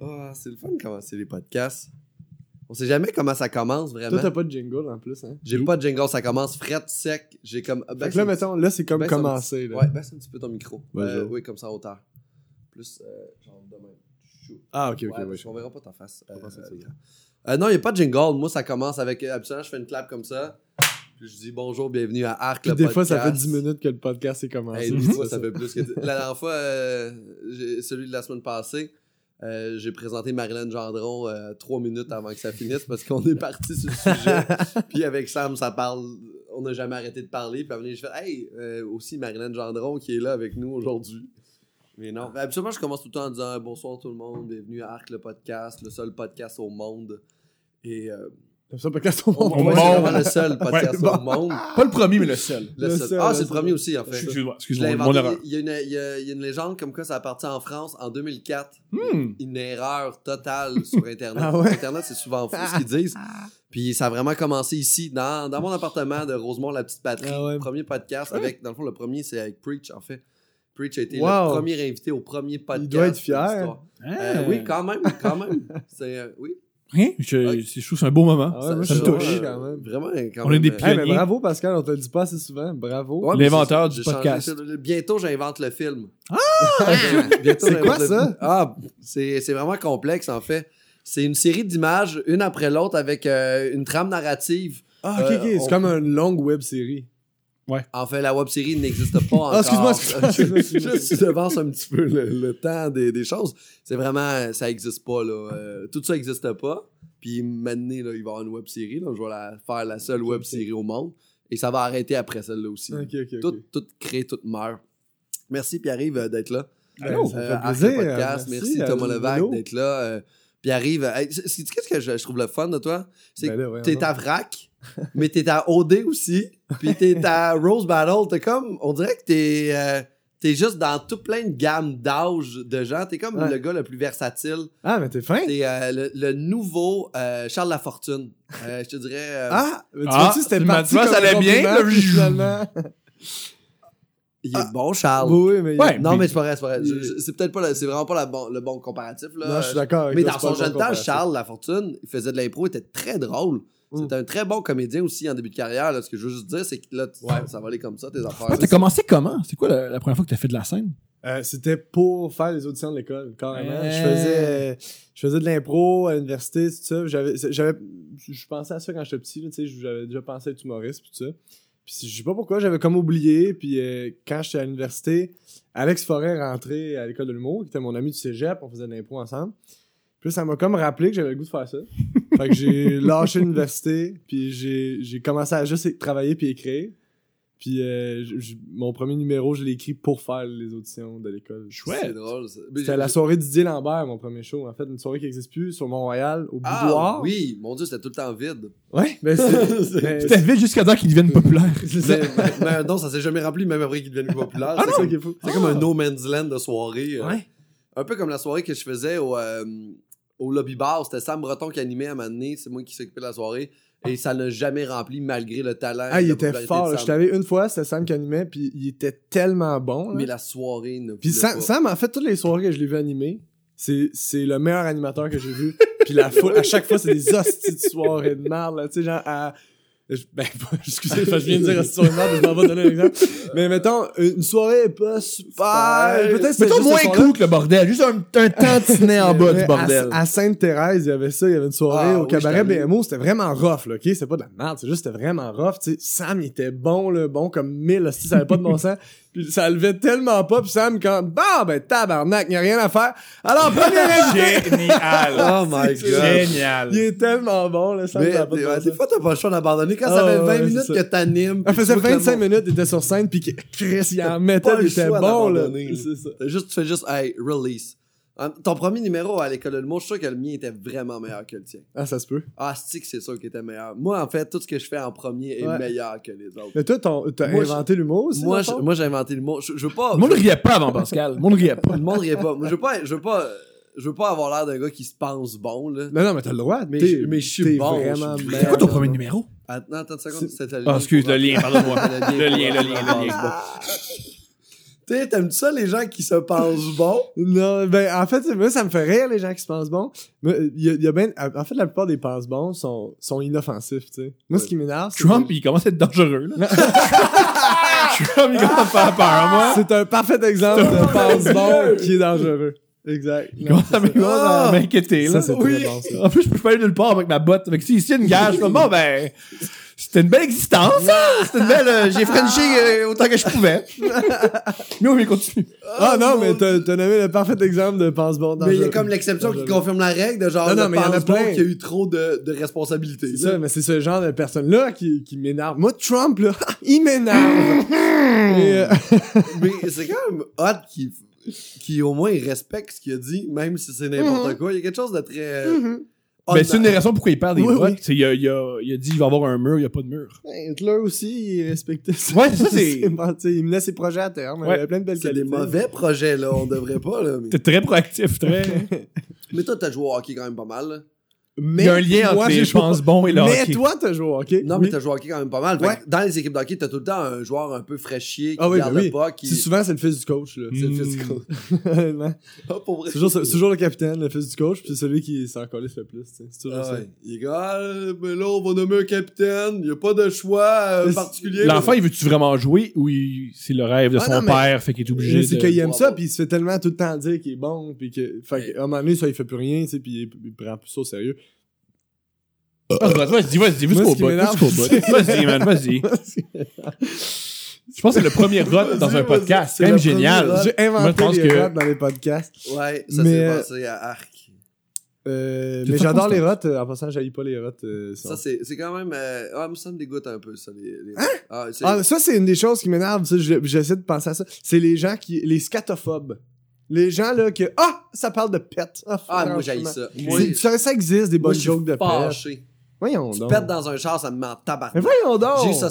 Ah, c'est le fun de commencer les podcasts. On sait jamais comment ça commence vraiment. Toi, t'as pas de jingle en plus, hein? J'ai pas de jingle, ça commence fret, sec. J'ai comme. Fait ben, là, mettons, là, c'est comme ben, commencer. Là. Ouais, baisse un petit peu ton micro. Euh, oui, comme ça en hauteur. Plus, euh, genre de même. Chou. Ah, ok, ok, Ouais, qu'on verra pas ta face. Euh, euh, non, il n'y a pas de jingle. Moi, ça commence avec. Habituellement, je fais une clap comme ça. Puis je dis bonjour, bienvenue à Arc. Puis le des fois, ça fait podcast. 10 minutes que le podcast est commencé. Hey, des C'est fois, ça fait plus que. La dernière fois, euh, celui de la semaine passée, euh, j'ai présenté Marilyn Gendron euh, trois minutes avant que ça finisse parce qu'on est parti sur le sujet. puis avec Sam, ça parle. On n'a jamais arrêté de parler. Puis à donné, je fais Hey, euh, aussi Marilyn Gendron qui est là avec nous aujourd'hui. Mais non. Mais Habituellement, je commence tout le temps en disant Bonsoir tout le monde, bienvenue à Arc le podcast, le seul podcast au monde. Et. Comme ça, le podcast au on, monde? on monde. c'est vraiment le seul podcast Ouais, au bon. monde. Pas le premier, mais le seul. Le Le seul. seul, Ah, le c'est le seul. premier aussi, en fait. Excuse-moi, Je l'ai excuse-moi, mon inventé. erreur. Il y, a une, il, y a, il y a une légende comme quoi ça a parti en France en 2004. Hmm. Une erreur totale sur Internet. Ah ouais? Internet, c'est souvent faux ce qu'ils disent. Puis ça a vraiment commencé ici, dans, dans mon appartement de Rosemont, la petite patrie. Ah ouais. Premier podcast avec, dans le fond, le premier, c'est avec Preach, en fait. Preach a été Wow. le premier invité au premier podcast. doit être de fier. l'histoire. Euh, oui, quand même, quand même. C'est, euh, oui. Rien. Je, je trouve que c'est un beau moment. Ah ouais, moi, ça me touche. quand même. Vraiment, quand On même. est des euh, Hey, mais Pionnier. bravo, Pascal, on te le dit pas assez souvent. Bravo. Ouais, L'inventeur c'est- du changé podcast. Bientôt, j'invente le film. Ah! Bientôt, C'est j'invente quoi le- ça? Ah, c'est c'est vraiment complexe, en fait. C'est une série d'images, une après l'autre, avec euh, une trame narrative. Ah, ok, Euh, ok. C'est on- comme une longue web série. En fait, la web-série n'existe pas encore. Ah, excuse-moi, excuse-moi, un petit peu le, le temps des, des choses. C'est vraiment... Ça n'existe pas, là. Euh, tout ça n'existe pas. Puis maintenant, là, il va y avoir une web-série. là. Je vais la, faire la seule web-série au monde. Et ça va arrêter après celle-là aussi. Tout, tout crée, tout meurt. Merci Pierre-Yves euh, d'être là. Ça Euh, fait Arc plaisir. le podcast. Merci, à Thomas. Levac d'être là. Euh, Pierre-Yves, euh, hey, qu'est-ce que je, je trouve le fun de toi? C'est Ben que voyons t'es donc. à VRAC, mais t'es à OD aussi, puis t'es à Rose Battle. T'es comme, on dirait que t'es, euh, t'es juste dans tout plein de gammes d'âge de gens. T'es comme Ouais. le gars le plus versatile. Ah, mais t'es fin. T'es euh, le, le nouveau euh, Charles Lafortune. Euh, je te dirais... euh, Ah, mais tu Ah, vois-tu, c'était parti ça allait bien, finalement. il est bon, Charles. Oui, mais. Ouais. Non, mais c'est pas vrai, c'est pas vrai. C'est peut-être pas, le- c'est vraiment pas la bon- le bon comparatif, là. Non, je suis d'accord. avec Mais toi, dans son jeune bon temps. Charles Lafortune, il faisait de l'impro, il était très drôle. Mm. C'était un très bon comédien aussi en début de carrière. Là. Ce que je veux juste dire, c'est que là, Ouais. ça va aller comme ça, tes affaires. Ah, t'as commencé comment? C'est quoi la, la première fois que t'as fait de la scène? Euh, c'était pour faire les auditions de l'école, carrément. Je faisais je faisais de l'impro à l'université, tout ça. J'avais j'avais je pensais à ça quand j'étais petit, tu sais, j'avais déjà pensé à être humoriste puis tout ça. Puis je sais pas pourquoi, j'avais comme oublié puis euh, quand j'étais à l'université, Alex Forêt est rentré à l'école de l'humour, qui était mon ami du cégep, on faisait de l'impro ensemble. Puis ça m'a comme rappelé que j'avais le goût de faire ça. Fait que j'ai lâché l'université, puis j'ai j'ai commencé à juste travailler puis écrire. Puis euh, mon premier numéro, je l'ai écrit pour faire les auditions de l'école. C'est drôle. ça. Mais C'était la soirée Didier Lambert, mon premier show. En fait, une soirée qui n'existe plus sur Mont-Royal, au Ah boudoir. oui, mon Dieu, c'était tout le temps vide. Ouais, mais C'était vite jusqu'à temps qu'ils deviennent populaires. c'est ça. mais, mais non, ça s'est jamais rempli, même après qu'il devienne populaire. Ah, c'est c'est ça comme, qui est fou. c'est comme un no man's land de soirée. euh. Un peu comme la soirée que je faisais au, euh, au lobby bar. C'était Sam Breton qui animait à un moment donné. C'est moi qui s'occupais de la soirée. Et ça n'a jamais rempli malgré le talent. Ah, il la était fort. Je t'avais une fois, c'était Sam qui animait, puis il était tellement bon. là. Mais la soirée ne Puis Sam. Sam, en fait, toutes les soirées que je l'ai vu animer, c'est le meilleur animateur que j'ai vu. Puis la foule, à chaque fois, c'est des hosties de soirées de merde. Tu sais, genre, à. Je- Ben, excusez, je viens de dire merde, mais je m'en vais donner un exemple. Mais mettons, une soirée pas super. Peut-être juste moins cool que le bordel. Juste un, un tantinet en bas du bordel. À, à Sainte-Thérèse, il y avait ça, il y avait une soirée Ah, au oui, cabaret. BMO, c'était vraiment rough, là, ok? C'était pas de la merde, c'est juste, c'était vraiment rough, tu sais. Sam, il était bon, là, bon comme mille, hostie, ça avait pas de bon sens. Puis ça levait tellement pas, puis Sam, quand, bah, ben, tabarnak, il y a rien à faire. Alors, premier invité! Génial. Oh my god. Génial. Il est tellement bon, là, Sam, Mais ça a pas de des, fois, t'as pas le choix d'abandonner. Quand Ah, ça fait 20 ouais, minutes ça. que t'animes. Elle puis faisait tu vois que le 25 monde- minutes, il était sur scène, puis que- Chris, il en mettait, il était bon, là. C'est ça. Juste, tu fais juste, hey, release. Hein, Ton premier numéro à l'école de l'humour, je suis sûr que le mien était vraiment meilleur que le tien. Ah, ça se peut. Ah, c'est que c'est sûr qu'il était meilleur? Moi, en fait, tout ce que je fais en premier est Ouais. meilleur que les autres. Mais toi, t'as inventé l'humour aussi, Moi, je- moi, j'ai inventé le mot. Je, je veux pas. Le monde riait pas avant Pascal. Le monde riait pas. Le monde riait pas. Moi, je veux pas. Je veux pas. Je veux pas avoir l'air d'un gars qui se pense bon, là. Non, non, mais t'as le droit. Mais t'es- je- mais je suis bon, vraiment je suis C'est quoi ton premier numéro? Attends, attends une seconde. C'est- c'était le Ah, lien excuse, le lien, pardonne-moi. Le lien Le lien, le lien, lien. sais, t'aimes ça, les gens qui se pensent bons? Non, ben, en fait, moi, ça me fait rire, les gens qui se pensent bons. Mais, il y a, il y a ben, en fait, la plupart des pense bons sont, sont inoffensifs, tu sais. Moi, ce qui m'énerve, c'est Trump, que- il commence à être dangereux, là. Trump, il commence à faire peur, moi. c'est un parfait exemple de pense bon qui est dangereux. Exact. Il commence à à Ah! m'inquiéter, là. Ça, c'est Oui. très bon, ça. En plus, je peux pas aller nulle part avec ma botte. Avec si ici, une gage, je suis comme, bon, ben, c'était une belle existence, hein. C'était une belle, euh, j'ai frenché euh, autant que je pouvais. Mais oui, continue. Ah non, mon mais t'as t'as nommé le parfait exemple de pense bon Mais il y a dangereux. comme l'exception qui confirme la règle de genre Non, non, mais il y en a plein. qui a eu trop de, de responsabilités. C'est ça, mais c'est ce genre de personne-là qui, qui m'énerve. Moi, Trump, là, il m'énerve. Et, euh, Mais c'est quand même hot qui, qui au moins il respecte ce qu'il a dit, même si c'est n'importe Mhm. quoi. Il y a quelque chose de très. euh, Ben, c'est une des raisons pourquoi il perd des Oui, votes. oui. C'est, il, a, il, a, il a dit, il va y avoir un mur, il n'y a pas de mur. Ben, Hitler aussi, il respectait ça. Ouais, ça, c'est- il menait ses projets à terme. Il Ouais. avait plein de belles C'est des mauvais projets, là. On devrait pas, là. Mais, T'es très proactif, très. mais toi, t'as joué au hockey quand même pas mal, là. Mais Il y a un lien moi, entre les joué- pense bon et le Mais hockey. toi, t'as joué au hockey. Non, Oui. mais t'as joué au hockey quand même pas mal. Ouais. dans les équipes d'hockey, t'as tout le temps un joueur un peu fraîchier qui Ah oui, garde ben le oui. pas, qui. C'est souvent, c'est le fils du coach, là. C'est le fils du coach. Honnêtement. Ah, pour vrai. C'est toujours, c'est toujours le capitaine, le fils du coach, puis c'est celui qui s'en calisse le plus. tu sais. C'est toujours Ah ça. ouais. Il est ah, mais là, on va nommer un capitaine. Il n'y a pas de choix euh, particulier. L'enfant, il veut-tu vraiment jouer ou il- c'est le rêve de Ah, son non, mais- père, fait qu'il est obligé Mais C'est de... qu'il aime ça, puis il se fait tellement tout le temps dire qu'il est bon, puis que. Fait qu'à un moment donné, ça, il fait plus rien, puis il, il prend plus ça au sérieux. Ah, vas-y, vas-y, vas-y, qui bout, Vas-y, man, vas-y. Je pense que c'est le premier rot dans un podcast. C'est quand même génial. J'ai Moi, inventé je pense les que- dans les podcasts. Ouais, ça Mais, s'est passé à Arc. Euh, mais j'adore les rottes. euh, En passant, j'haïs pas les rottes. euh, Ça, ça. c'est c'est quand même. euh, Ah, mais ça me dégoûte un peu, ça. Les, les... Ah, c'est- Ah, ça, c'est une des choses qui m'énerve. J'essaie de penser à ça. C'est les gens qui. Les scatophobes. Les gens, là, que. Ah! Ça parle de pète. Ah, Ah, moi, j'haïs ça. Moi, ça, ça existe, des bonnes jokes de pète. Voyons Tu donc. pètes dans un char, ça me met en tabac. Mais voyons donc! J'ai eu ça,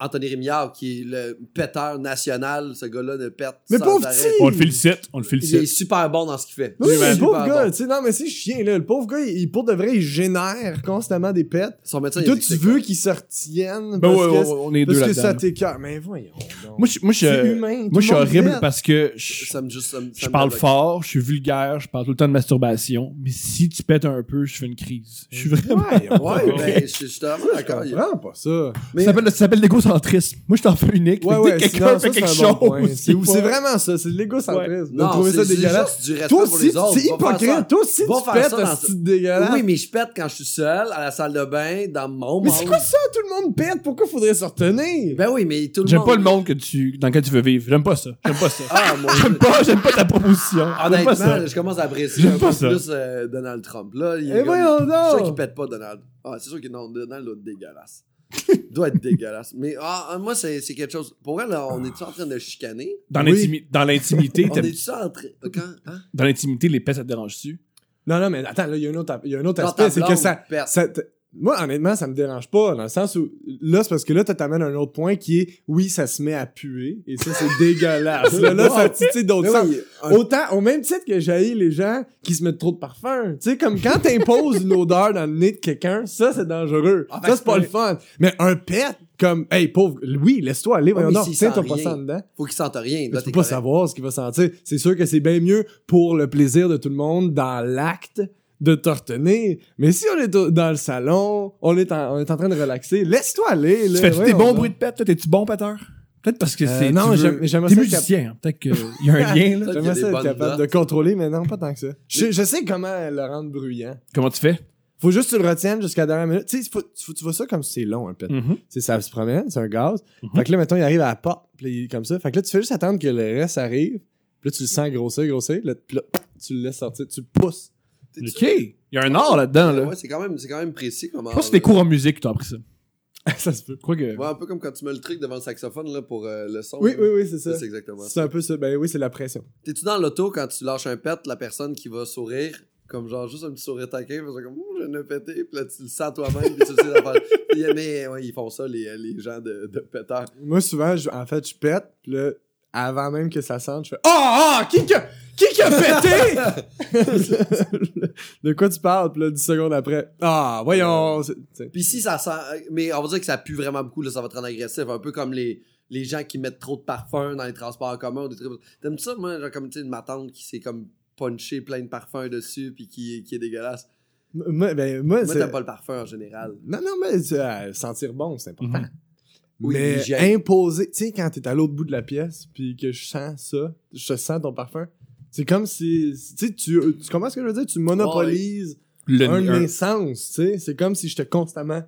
Anthony Rémillard, qui est le péteur national. Ce gars-là ne pète. Mais sans pauvre arrêt. petit! On le félicite, on le Il est félicite. super bon dans ce qu'il fait. Oui, le pauvre gars, bon. tu sais, non, mais c'est chien, là. Le pauvre gars, il, pour de vrai, il génère constamment des pets. Son médecin, dit tu que veux qu'il se retienne Ben parce ouais, que, on est deux parce que ça t'écœure. Mais voyons donc. Moi, je, moi, je, humain. tout moi, je suis horrible parce que je, Ça me juste. ça me- ça je me parle fort, je suis vulgaire, je parle tout le temps de masturbation. Mais si tu pètes un peu, je fais une crise. Je suis vraiment... Ouais, ouais, Ouais, ben, je je comprends pas ça. Mais Ça s'appelle, ça s'appelle l'égocentrisme. Moi, je t'en fais unique. Ouais, ouais, quelqu'un ça, fait c'est quelque un bon point. chose. C'est vraiment ça, c'est de l'égocentrisme. Trouver c'est ça dégueulasse. juste du respect Toi pour aussi, les autres. c'est ça. hypocrite. Toi aussi, tu pètes, ça dans- c'est dégueulasse. Oui, mais je pète quand je suis seul, à la salle de bain, dans mon Mais c'est quoi ça? Tout le monde pète. Pourquoi faudrait se retenir? Ben oui, mais tout le J'aime monde. pas le monde que tu, dans lequel tu veux vivre. J'aime pas ça. J'aime pas ça. Ah, J'aime pas, j'aime pas ta proposition. J'aime pas Honnêtement, ça. je commence à apprécier J'aime un pas peu ça. plus euh, Donald Trump. Là, il Eh Je suis sûr donc. qu'il pète pas Donald. Ah, c'est sûr que non, Donald doit être dégueulasse. Il doit être dégueulasse. Mais ah, moi, c'est c'est quelque chose. Pour elle, là, on est-tu en train de chicaner? Dans Oui. l'intimi- dans l'intimité, On t'aimes- est-tu en train. Quand? Hein? dans l'intimité, les pets, ça te dérange-tu? Non, non, mais attends, là, il y a un autre, il y a un autre Quand aspect, c'est que blonde ça, pète. ça te- moi, honnêtement, ça me dérange pas, dans le sens où, là, c'est parce que là, tu t'amènes un autre point qui est, oui, ça se met à puer, et ça, c'est dégueulasse. là, là, ça titille d'autres sens. oui, un- Autant, au même titre que j'ai les gens qui se mettent trop de parfum. Tu sais, comme quand t'imposes une odeur dans le nez de quelqu'un, ça, c'est dangereux. Ah, ça, ben, c'est pas le fun. Mais un pet, comme, hey, pauvre, oui, laisse-toi aller, voyons mais donc. Tiens-toi sent pas ça dedans. faut qu'il sente rien. Là, tu peux pas correct. savoir ce qu'il va sentir. C'est sûr que c'est bien mieux pour le plaisir de tout le monde dans l'acte de te retenir. Mais si on est dans le salon, on est en, on est en train de relaxer, laisse-toi aller. Là, Tu fais des voyons bons bruits de pet? Toi, t'es-tu bon péteur? Peut-être parce que Euh, c'est. non, tu j'aimerais T'es ça musicien. hein. Peut-être qu'il y a un lien, là. J'aimerais des ça être bonnes capable notes. de contrôler, mais non, pas tant que ça. Je, je sais comment le rendre bruyant. Comment tu fais? Faut juste que tu le retiennes jusqu'à la dernière minute. Tu sais, faut- faut- tu vois ça comme si c'est long, un pet. Mhm. Tu sais, ça se promène, c'est un gaz. Mhm. Fait que là, mettons, il arrive à la porte, puis là, il est comme ça. Fait que là, tu fais juste attendre que le reste arrive. Puis là, tu le sens grossir, grossir. Là, puis là, tu le laisses sortir, tu le pousses. OK. Il y a un art là-dedans, là. Ouais, c'est quand, même- c'est quand même précis. Comment, Je pense que c'est des cours en musique que t'as appris ça. ça se peut. Crois que. Ouais, un peu comme quand tu mets le truc devant le saxophone là, pour euh, le son. Oui, là. oui, oui, c'est ça. C'est exactement C'est ça. un peu ça. Ben oui, c'est la pression. T'es-tu dans l'auto quand tu lâches un pet, la personne qui va sourire, comme genre juste un petit sourire taquin, faisant comme Ouh, je viens de péter, puis là tu le sens toi-même, puis tu le sais d'affaire. Mais ouais, ils font ça, les, les gens de, de péteurs. Moi, souvent, je- en fait, je pète, puis là, avant même que ça sente, je fais Ah, ah, qui qui a, qui qui a pété? de quoi tu parles? Puis là, 10 secondes après, ah, voyons. sais. Puis si ça sent. Mais on va dire que ça pue vraiment beaucoup, là, ça va te rendre agressif. Un peu comme les, les gens qui mettent trop de parfum dans les transports en commun. ou Des trucs... T'aimes ça, moi, genre, comme tu sais, ma tante qui s'est comme punché plein de parfums dessus puis qui, qui est dégueulasse? Moi, ben, moi, t'aimes pas le parfum en général. Non, non, mais euh, sentir bon, c'est important. Mhm. Oui, mais imposer, tu sais, quand t'es à l'autre bout de la pièce, puis que je sens ça, je sens ton parfum, c'est comme si, tu sais, tu, tu comprends ce que je veux dire? Tu monopolises Le, un de un- mes sens, tu sais. C'est comme si j'étais constamment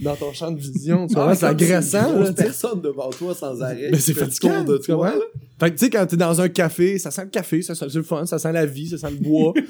dans ton champ de vision, tu comprends? C'est une agressant, là, personne devant toi sans arrêt. Mais qui c'est fait le fatigant, de tu toi, là. Fait que tu sais, quand t'es dans un café, ça sent le café, ça sent le fun, ça sent la vie, ça sent le bois. puis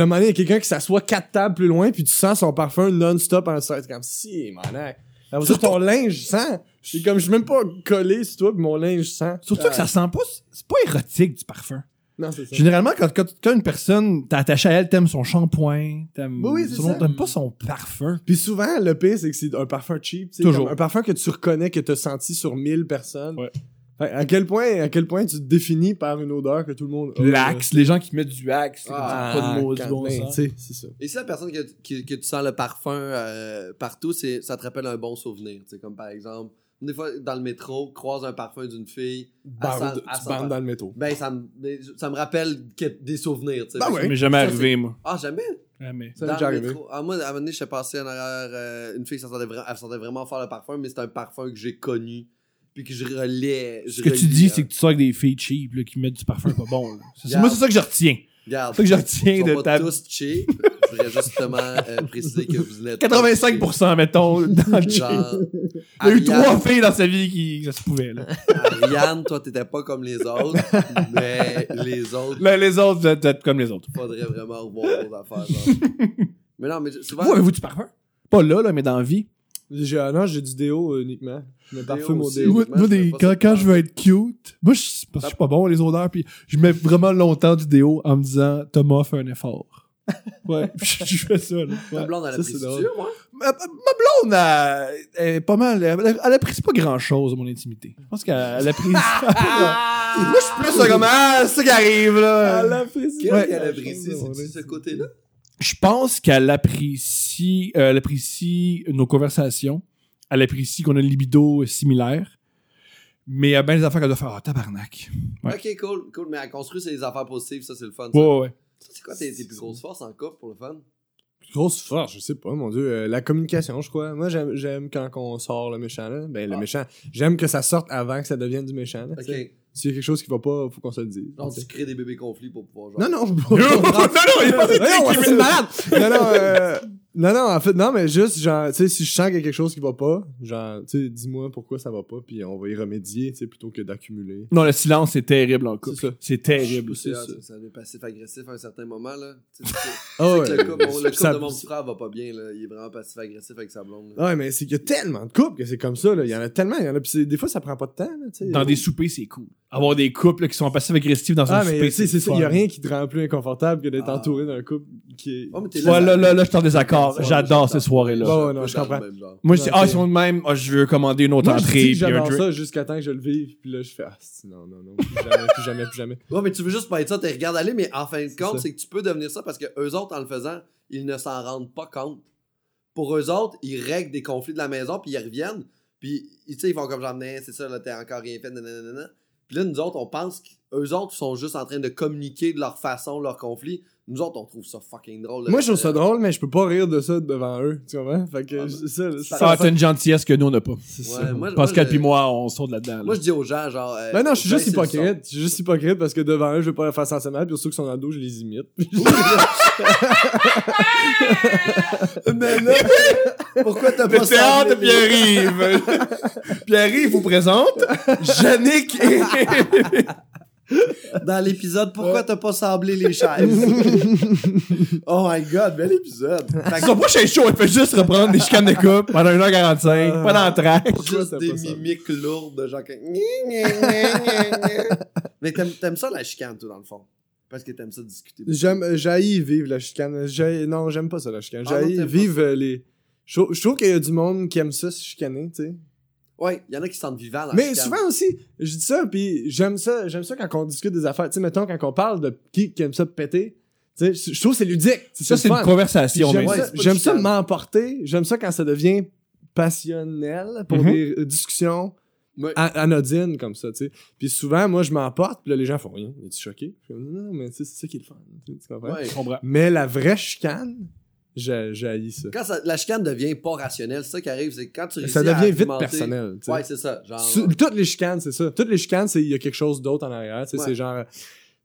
à un moment donné, il y a quelqu'un qui s'assoit quatre tables plus loin, puis tu sens son parfum non-stop en C'est comme si, manac. Après ça, ton linge sent. C'est comme, je suis même pas collé sur toi, puis mon linge sent. Surtout que ça sent pas. C'est pas érotique du parfum. Non, c'est ça. Généralement, quand, quand, quand une personne t'es attaché à elle, t'aimes son shampoing, t'aimes Oui, oui, c'est ça. t'aimes pas son parfum. Puis souvent, le pire, c'est que c'est un parfum cheap. tu sais, Toujours. comme Un parfum que tu reconnais que t'as senti sur 1000 personnes. Ouais. À quel point, à quel point tu te définis par une odeur que tout le monde a. L'axe, les gens qui mettent du axe, c'est Ah, pas de mots du bon sens. tu sais, c'est ça. Et si la personne que, que, que tu sens le parfum euh, partout, c'est, ça te rappelle un bon souvenir. Tu sais, comme par exemple, des fois, dans le métro, croise un parfum d'une fille. Bande- sent- elle tu bandes dans le métro. Ben, ça me, ben, ça me rappelle que- des souvenirs. tu sais. Ben ouais. Ça m'est jamais Ça, arrivé, moi. Ah, jamais? Jamais. Ça m'est déjà le arrivé. métro. Ah, moi, à un moment donné, j'étais passé en arrière euh, une fille, ça sentait vra- elle sentait vraiment fort le parfum, mais c'était un parfum que j'ai connu. Puis que je relais. Ce que tu dis, c'est que tu sors avec des filles cheap là, qui mettent du parfum pas bon. C'est-. Moi, c'est ça que je retiens. Regarde. C'est ça que je retiens de pas ta. tous cheap. Je voudrais justement euh, préciser que vous n'êtes pas 85%, mettons, dans le cheap. Genre, Il y a eu trois filles dans sa vie qui ça se pouvait. Là. Ariane, toi, t'étais pas comme les autres, mais les autres, Là, les autres, vous êtes comme les autres. faudrait vraiment revoir vos affaires. genre. mais non, mais souvent. Vous avez-vous du parfum? Pas là, là, mais dans la vie. J'ai, ah non, j'ai du déo euh, uniquement. Je me parfume au déo. Moi, des- fais quand, ça. quand je veux être cute, moi, je, parce que je suis pas bon les odeurs, puis je mets vraiment longtemps du déo en me disant Thomas fait un effort. Ouais, je, je fais ça. Là. Ta Ouais. blonde, elle Ça, a pris sûr, moi. Ma, ma blonde, elle, elle est pas mal. Elle, elle apprécie pas grand chose mon intimité. Je pense qu'elle elle apprécie. moi, je suis plus comme Ah, c'est ça qui arrive, là. Elle apprécie. Qu'est-ce Ouais. qu'elle apprécie, c'est ce côté-là? Je pense qu'elle apprécie, euh, elle apprécie nos conversations. Elle apprécie qu'on a une libido similaire. Mais il y a bien des affaires qu'elle doit faire. Ah, tabarnak. Ouais. Ok, cool, cool. Mais elle construit ses affaires positives, ça, c'est le fun. ça. Ouais, ouais. C'est quoi tes, tes plus grosses forces en couple pour le fun? Grosse force, je sais pas, mon dieu. Euh, la communication, je crois. Moi, j'aime, j'aime quand on sort le méchant, là. Ben, le Ah. méchant. J'aime que ça sorte avant que ça devienne du méchant, là. sais. S'il y a quelque chose qui va pas, faut qu'on se le dise. Genre, tu crées des bébés conflits pour pouvoir jouer. Non, non, non, non, il a pas qui- malade! Non, non, euh, non, non, en fait, non, mais juste, genre, tu sais, si je sens qu'il y a quelque chose qui va pas, genre, tu sais, dis-moi pourquoi ça va pas, puis on va y remédier, tu sais, plutôt que d'accumuler. Non, le silence, c'est terrible en couple. C'est ça. C'est terrible. C'est c'est ça. ça. Ça devient passif-agressif à un certain moment, là. Tu sais, Ah le couple, de mon petit frère va pas bien, là. Il est vraiment passif-agressif avec sa blonde. là. Ouais, mais c'est qu'il y a tellement de couples que c'est comme ça, là. Il y en a tellement, il y en a, puis des fois, ça prend pas de temps, là, tu sais. Dans des soupers, c'est cool. Avoir des couples là, qui sont passifs-agressifs dans un Ah, mais souper, tu sais, c'est ça. Il y a rien qui te rend plus inconfortable que d'être Ah. entouré d'un couple qui est. Oh, mais Ouais, là, là, là, je suis en désaccord. J'adore ces soirées-là. Ouais, ouais, non, Moi, je comprends. Moi, je dis, ah, ils sont de même, ah, je veux commander une autre Moi, entrée, j'adore ça jusqu'à temps que je le vive, puis là, je fais, ah, non, non, non, plus jamais, plus jamais, plus jamais. Ouais, mais tu veux juste pas être ça, t'es regardes aller, mais en fin de compte, c'est que tu peux devenir ça parce que eux autres, en le faisant, ils ne s'en rendent pas compte. Pour eux autres, ils règlent des conflits de la maison, puis ils reviennent, puis tu sais, ils font comme genre, Nah, c'est ça, là, t'as encore rien fait, nanana. Puis là, nous autres, on pense qu'eux autres sont juste en train de communiquer de leur façon, leur conflit. Nous autres, on trouve ça fucking drôle. Moi, je trouve ça drôle, mais je peux pas rire de ça devant eux, tu comprends? Fait que, Ah, c'est ça, c'est Ça, c'est une gentillesse que nous, on n'a pas. Ouais, ça. moi, Pascal je- puis moi, on sort de là-dedans. là. Moi, je dis aux gens, genre. euh, Ben non, je suis juste le son. hypocrite. Je suis juste hypocrite parce que devant eux, je veux pas leur faire mal, puis surtout qu'ils sont dans le dos, je les imite. Mais là, pourquoi t'as Le pas théâtre semblé- Pierre-Yves. Pierre-Yves vous présente Yannick et... Dans l'épisode, pourquoi t'as pas semblé les chaises? oh my god, bel épisode. Fait que pas chez chaud, il fait juste reprendre des chicanes de coupe pendant 1h45, Ah. pas dans le track. Pourquoi juste des mimiques lourdes de gens qui. Mais t'aimes, t'aimes ça la chicane, toi, dans le fond? Parce que t'aimes ça discuter. J'aime, j'haïs vivre la chicane. J'haïs- non, j'aime pas ça, la chicane. Ah J'haïs pas vivre euh, les. Je trouve, je trouve qu'il y a du monde qui aime ça se chicaner, tu sais. Ouais, il y en a qui se sentent vivants dans la Mais souvent aussi, je dis ça, puis j'aime ça, j'aime ça quand on discute des affaires. Tu sais, mettons, quand on parle de qui, qui aime ça péter, tu sais, je trouve que c'est ludique. Ça, c'est une conversation. J'aime ouais, ça, m'emporter. J'aime ça quand ça devient passionnel pour Mhm. des euh, discussions. Ouais. anodines comme ça, tu sais. Puis souvent, moi, je m'emporte, puis là, les gens font rien. Es-tu choqué? Je fais, non, mais tu sais, c'est ça qui est le fun. Tu? Ouais. Comprends. Mais la vraie chicane, j'ai ça. Quand ça- la chicane devient pas rationnelle, c'est ça qui arrive, c'est quand tu réussis Ça à devient vite personnel. tu sais. Ouais, c'est ça. Genre, toutes les chicanes, c'est ça. Toutes les chicanes, c'est il y a quelque chose d'autre en arrière. Ouais. c'est genre.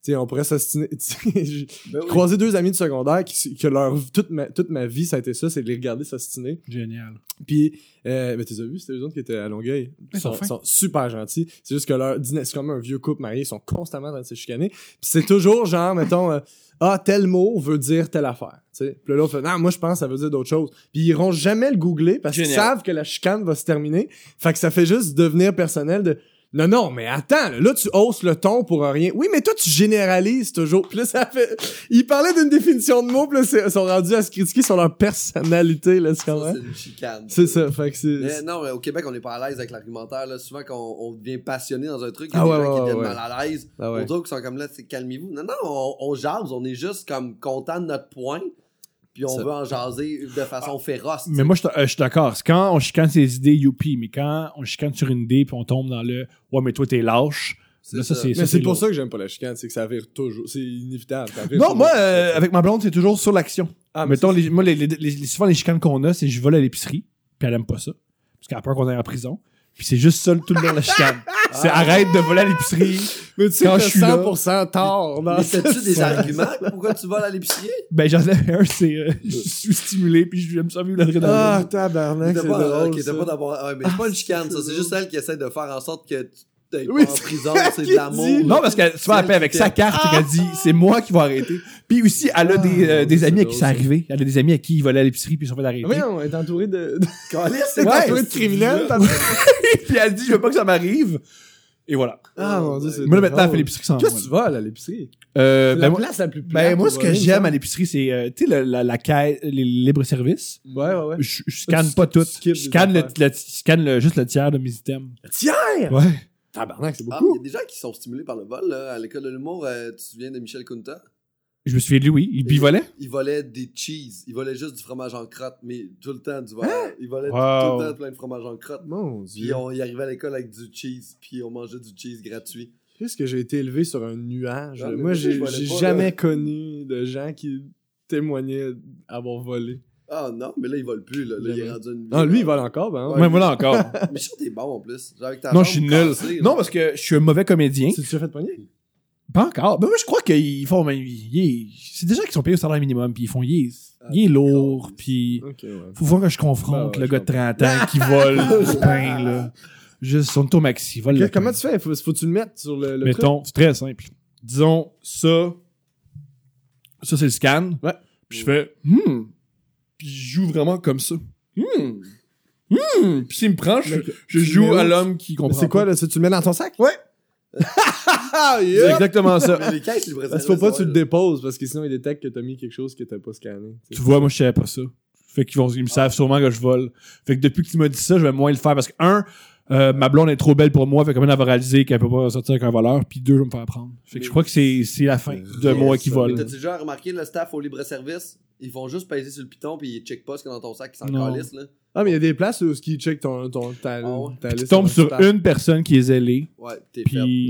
Tu sais, on pourrait s'ostiner. ben oui. croisé deux amis de secondaire qui, que leur, toute, ma, toute ma vie, ça a été ça, c'est de les regarder s'ostiner. Génial. Puis, euh, mais tu as vus, c'était eux autres qui étaient à Longueuil. Ils sont sont, super gentils. C'est juste que leur dîner, c'est comme un vieux couple marié, ils sont constamment dans se chicaner. Puis c'est toujours genre, mettons, euh, ah, tel mot veut dire telle affaire. Tu sais. Puis là, l'autre fait, non, moi je pense que ça veut dire d'autres choses. Puis ils iront jamais le googler parce qu'ils savent que la chicane va se terminer. Fait que ça fait juste devenir personnel de. Non, non, mais attends, là, tu hausses le ton pour rien. Oui, mais toi, tu généralises toujours. Puis là, ça fait. Ils parlaient d'une définition de mots, puis là, c'est- ils sont rendus à se critiquer sur leur personnalité, là, tu Ça, comprends? c'est une chicane. C'est ça, fait que c'est. Mais non, mais au Québec, on n'est pas à l'aise avec l'argumentaire. Là. Souvent, quand on, on devient passionné dans un truc, il y a Ah des ouais, gens qui deviennent ouais. mal à l'aise. Ah. D'autres qui sont comme là, c'est calmez-vous. Non, non, on, on jase, on est juste comme content de notre point. Puis on Ça- veut en jaser de façon féroce. tu Mais moi, je suis- euh, je suis d'accord. C'est quand on chicane ses idées, youpi. Mais quand on chicane sur une idée, puis on tombe dans le ouais, mais toi, t'es lâche. Là, ça, c'est. Mais c'est pour ça que j'aime pas la chicane, c'est que ça vire toujours. C'est inévitable. Non, moi, euh, avec ma blonde, c'est toujours sur l'action. Ah, Mettons, les, moi, les, les- les- souvent, les chicanes qu'on a, c'est je vole à l'épicerie, puis elle aime pas ça. Parce qu'elle a peur qu'on aille en prison. Puis c'est juste ça tout le long de la chicane. c'est arrête de voler à l'épicerie. Mais tu sais, quand je suis là- 100% tort. dans Mais t'as-tu des arguments pourquoi tu voles à l'épicerie? Ben, j'en avais un, c'est euh, je suis stimulé, puis j'aime ça vivre Ah, l'adrénaline. tabarnak, T'as c'est pas, drôle. ok, t'as ça. pas d'avoir. Ouais, mais c'est pas une chicane, ça. C'est juste elle qui essaie de faire en sorte que tu Oui, pas en c'est prison. C'est de l'amour. dit. Non, parce C'est elle fait elle avec sa carte, elle dit, c'est moi qui vais arrêter. Puis aussi, elle a des, euh, Ah, des amis à qui c'est ça. arrivé. Elle a des amis à qui ils volaient à l'épicerie, puis ils sont fait arrêter. Ah, oui, on est entouré de. C'est quoi, entouré de criminels, puis elle dit, je veux pas que ça m'arrive. Et voilà. Ah, mon dieu, c'est. Moi, là, maintenant, elle fait l'épicerie sans Qu'est-ce moi. que tu voles à l'épicerie? Euh, C'est ben, la moi, place la plus ben, moi, ce que j'aime à l'épicerie, c'est, euh, tu sais, le- la, la caisse, les libres-services. Ouais, ouais, ouais. Je, scanne Tu- pas tu tout. Je scanne, le, affaires. le- je scanne le- juste le tiers de mes items. Tiens! Ouais. Tabarnak, c'est Ah, beaucoup. il y a des gens qui sont stimulés par le vol. Là. À l'école de l'humour, euh, tu te souviens de Michel Kunta? Je me souviens de lui, oui. Il bivolait? Il volait des cheese. Il volait juste du fromage en crotte, mais tout le temps du vol. Il volait tout- Wow. tout le temps plein de fromage en crotte. Mon Puis dieu. on y arrivait à l'école avec du cheese, puis on mangeait du cheese gratuit. Qu'est-ce que j'ai été élevé sur un nuage? Ah, Moi, j'ai jamais là. connu de gens qui témoignaient avoir volé. Ah non, mais là, il vole plus. Là, là il est rendu une vie. Ah, lui, il vole encore, ben. Ouais, voilà encore. Michel, t'es bon en plus. Genre, avec ta non, je suis nul. cassée. Non, parce que je suis un mauvais comédien. Tu te fait pogner? Pas encore. Ben moi, je crois qu'ils font. ben, il est- c'est des gens qui sont payés au salaire minimum, puis ils font. Il est, Ah, il est lourd, puis. Ok, ouais. Faut voir que je confronte Ben ouais, le je gars de 30 ans qui vole du pain, là. Juste son tour maxi, vole Comment pain. tu fais? Faut, faut tu le mettre sur le, le? Mettons, c'est très simple. Disons, ça. Ça, c'est le scan. Ouais. Puis je fais. Hmm. Puis je joue vraiment comme ça. Hmm. Hmm. Puis s'il me prend, je, joue à l'homme qui comprend. C'est quoi, pas. là? ça, Tu le mets dans ton sac? Ouais. C'est exactement ça. Mais les caisses, faut pas que tu le déposes, parce que sinon, il détecte que t'as mis quelque chose que t'as pas scanné. Tu vois, moi, je savais pas ça. Fait qu'ils vont, ils me savent sûrement que je vole. Fait que depuis que tu m'as dit ça, je vais moins le faire parce que, un, euh, ma blonde est trop belle pour moi, fait comme elle va réaliser qu'elle peut pas sortir avec un voleur, puis deux, je vais me faire prendre. Fait que Mais- je crois que c'est, c'est la fin de moi qui vole. Mais t'as-tu déjà remarqué le staff au libre-service? Ils font juste peser sur le piton puis ils checkent pas ce qu'il y a dans ton sac qui s'en calisse, là. Ah, mais il y a des places où ils check ton, ton, ta, Ah ouais. ta Tu liste. tombes sur staff. une personne qui est zélée, Ouais, t'es puis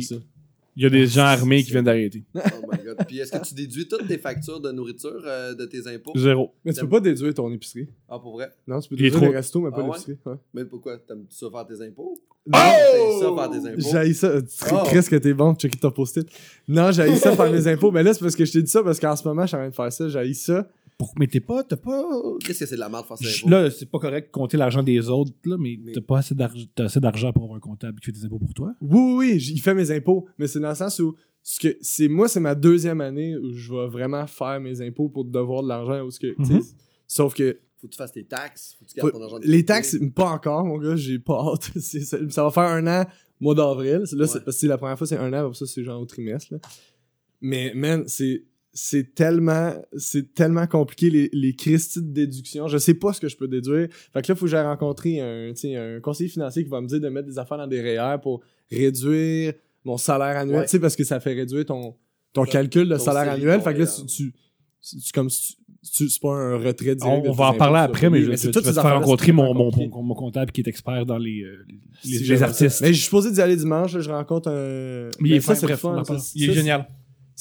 il y a des gens Ah, armés qui viennent d'arrêter. Oh my god. Puis est-ce que tu déduis toutes tes factures de nourriture euh, de tes impôts? Zéro. Mais tu peux pas déduire ton épiscerie. Ah, pour vrai? Non, tu peux déduire trop- les restos, mais pas Ah ouais? l'épicerie. Ouais. Mais pourquoi? T'aimes-tu ça faire tes impôts? Non, T'aimes ça faire tes impôts? J'ai ça. Oh. Chris, que t'es bon, checker ton post-it. Non, j'ai ça faire mes impôts. Mais là, c'est parce que je t'ai dit ça, parce qu'en ce moment, je suis en train de faire ça. J'ai ça. Pour- Mais t'es pas, t'as pas. Qu'est-ce que c'est de la merde faire? Là, c'est pas correct de compter l'argent des autres, là, mais, Mais- t'as pas assez d'argent, t'as assez d'argent pour avoir un comptable qui fait des impôts pour toi? Oui, oui, oui, j- il fait mes impôts. Mais c'est dans le sens où. Ce que c'est moi, c'est ma deuxième année où je vais vraiment faire mes impôts pour devoir de l'argent. où ce que, tu sais, Mhm. Sauf que Faut que tu fasses tes taxes. Faut que tu gardes Faut- ton argent de les taxes, pas encore, mon gars, j'ai pas hâte. C'est- ça, ça va faire un an, mois d'avril. Là, c'est- Ouais. parce que c'est la première fois, c'est un an, ça, c'est genre au trimestre. là. Mais, man, c'est. C'est tellement, c'est tellement compliqué les, les de déduction. Je sais pas ce que je peux déduire. Fait que là, il faut que j'aille rencontrer un, tu sais, un conseiller financier qui va me dire de mettre des affaires dans des REER pour réduire mon salaire annuel. Ouais. Tu sais, parce que ça fait réduire ton, ton calcul de ton salaire annuel. Fait que là, tu, tu, tu- comme, si tu- C'est c'est pas un retrait direct. On, va en parler après, mais je, vais te faire rencontrer mon, mon, compliqué. mon, mon comptable qui est expert dans les, euh, les, artistes. Mais je suis supposé d'y aller dimanche, là, je rencontre un. Mais il est Ben, ça, c'est. Il est génial.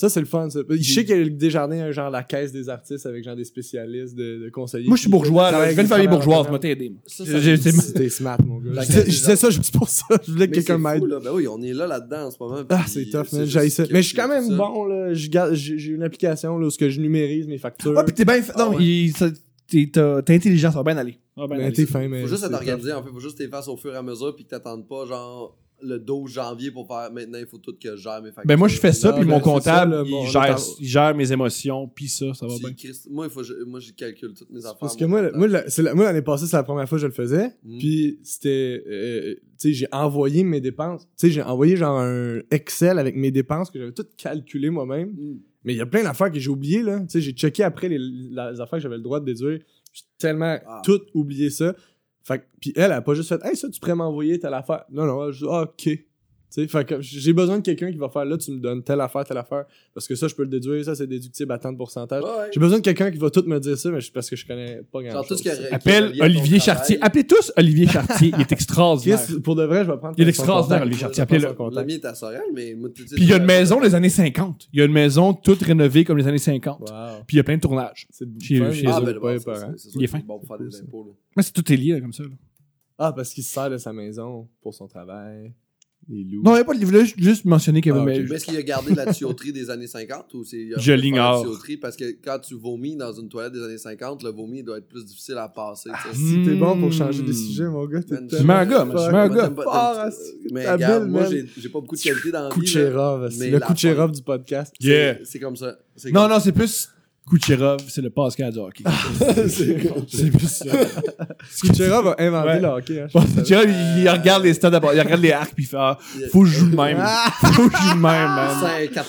Ça, c'est le fun. Ça. Je sais que Desjardins a genre la caisse des artistes avec genre des spécialistes de, de conseillers. Moi, je suis bourgeois. là. Je viens de avec famille bourgeoise. Moi, J'ai- j'ai- C'était smart, mon gars. Je je disais ça juste pour ça. Je voulais que Mais quelqu'un m'aide. Ben oui, on est là là-dedans en ce moment. Ah, c'est tough, c'est man. Mais je suis quand même bon, là. Je J'ai une application là, où je numérise mes factures. Ah, puis t'es bien. fait- Non, Ah, t'es t'es intelligent, ça va bien aller. Bien Ben, aller. t'es fin, mais. Faut juste être organisé, en fait. Faut juste fasses au fur et à mesure, puis que t'attendes pas, genre, le 12 janvier pour faire maintenant, il faut tout que je gère mes factures. Ben moi je fais ça puis mon ça, comptable là, il, gère, il mes émotions puis ça ça va bien. Christ- Moi, il faut, je- moi, je calcule toutes mes affaires. Parce que moi, moi, la- c'est la- moi, l'année passée, c'est la première fois que je le faisais. Mm. Puis c'était. euh, tu sais, j'ai envoyé mes dépenses. Tu sais, j'ai envoyé genre un Excel avec mes dépenses que j'avais toutes calculées moi-même. Mm. Mais il y a plein d'affaires que j'ai oubliées, là. Tu sais, j'ai checké après les affaires que j'avais le droit de déduire. J'ai tellement Ah. tout oublié ça. Fait puis elle, elle a pas juste fait, hey, ça, tu pourrais m'envoyer telle affaire. Non, non, elle a juste, ah, ok. Fait que j'ai besoin de quelqu'un qui va faire là, tu me donnes telle affaire, telle affaire. Parce que ça, je peux le déduire, ça, c'est déductible à tant de pourcentage. Ouais. J'ai besoin de quelqu'un qui va tout me dire ça, mais parce que je connais pas grand chose. Appelle Olivier travail. Chartier. Appelez tous Olivier Chartier, il est extraordinaire. Chris, pour de vrai, je vais prendre Il est extraordinaire. Olivier Chartier, appelez-le. L'ami est à Sorel, mais moi, Puis il y a une maison des années 50. Il y a une maison toute rénovée comme les années 50. Wow. Puis il y a plein de tournages. C'est. Ah, ben, Il est fin. Mais c'est tout est lié comme ça. là. Ah, parce qu'il se sert de sa maison pour son travail. Les loups. Non, il n'y a pas de livre là, juste- juste mentionner qu'il y avait. Ah, ok. mais- est-ce qu'il a gardé la tuyauterie des années 50 ou c'est. Je l'ignore. la tuyauterie? Parce que quand tu vomis dans une toilette des années 50, le vomi doit être plus difficile à passer. sais. Si t'es bon pour changer Hmm. des sujets, mon gars, t'es Je mets un gars, je mets un gars. Mais regarde, moi, j'ai pas beaucoup de qualité dans la vie. le Kucherov du podcast. C'est- Yeah. C'est comme ça. Non, non, c'est plus Kucherov, c'est le Pascal du hockey. c'est plus ça. Kucherov a inventé Ouais. le hockey. hein, Bon. Kucherov, il, il regarde les stades d'abord, il regarde les arcs, puis il fait ah, Faut que je joue le même. Faut que je joue le même, man.